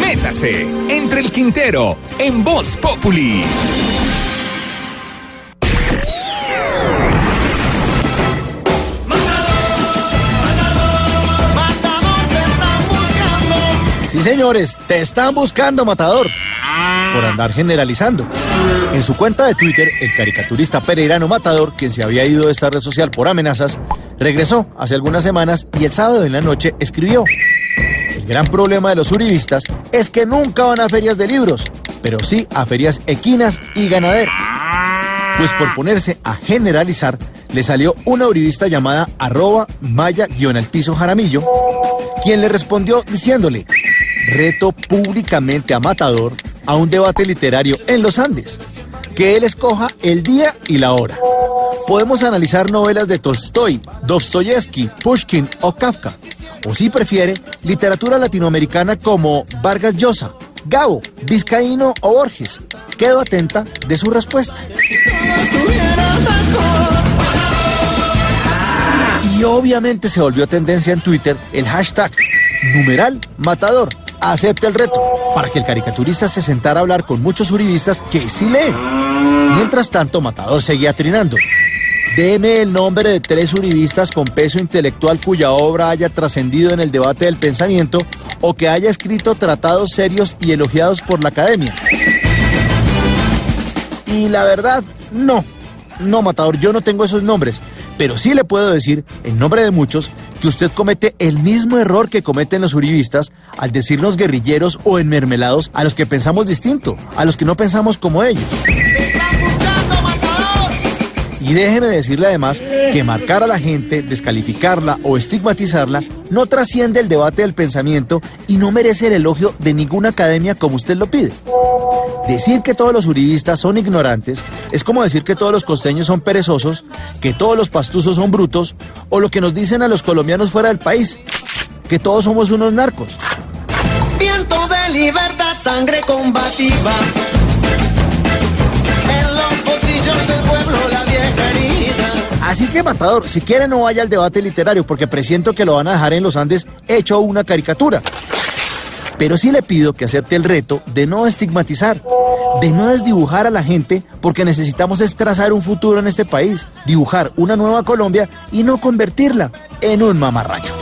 Métase entre el Quintero en Voz Populi. Sí, señores, te están buscando, matador. Por andar generalizando. En su cuenta de Twitter, el caricaturista pereirano Matador, quien se había ido de esta red social por amenazas, regresó hace algunas semanas y el sábado en la noche escribió. Gran problema de los uribistas es que nunca van a ferias de libros, pero sí a ferias equinas y ganaderas. Pues por ponerse a generalizar, le salió una uribista llamada arroba maya-al piso jaramillo, quien le respondió diciéndole, reto públicamente a Matador a un debate literario en los Andes. Que él escoja el día y la hora. Podemos analizar novelas de Tolstoy, Dostoyevsky, Pushkin o Kafka. O si prefiere, literatura latinoamericana como Vargas Llosa, Gabo, Vizcaíno o Borges. Quedo atenta de su respuesta. Y obviamente se volvió tendencia en Twitter el hashtag numeral matador acepta el reto, para que el caricaturista se sentara a hablar con muchos uribistas que sí leen. Mientras tanto, Matador seguía trinando. Deme el nombre de tres uribistas con peso intelectual cuya obra haya trascendido en el debate del pensamiento o que haya escrito tratados serios y elogiados por la academia. Y la verdad, no. No, Matador, yo no tengo esos nombres. Pero sí le puedo decir, en nombre de muchos, que usted comete el mismo error que cometen los uribistas al decirnos guerrilleros o enmermelados a los que pensamos distinto, a los que no pensamos como ellos. Y déjeme decirle además que marcar a la gente, descalificarla o estigmatizarla no trasciende el debate del pensamiento y no merece el elogio de ninguna academia como usted lo pide. Decir que todos los uribistas son ignorantes es como decir que todos los costeños son perezosos, que todos los pastuzos son brutos o lo que nos dicen a los colombianos fuera del país, que todos somos unos narcos. Viento de libertad, sangre combativa. Que, Matador, si quiere no vaya al debate literario porque presiento que lo van a dejar en los Andes hecho una caricatura. Pero sí le pido que acepte el reto de no estigmatizar, de no desdibujar a la gente, porque necesitamos es trazar un futuro en este país, dibujar una nueva Colombia y no convertirla en un mamarracho.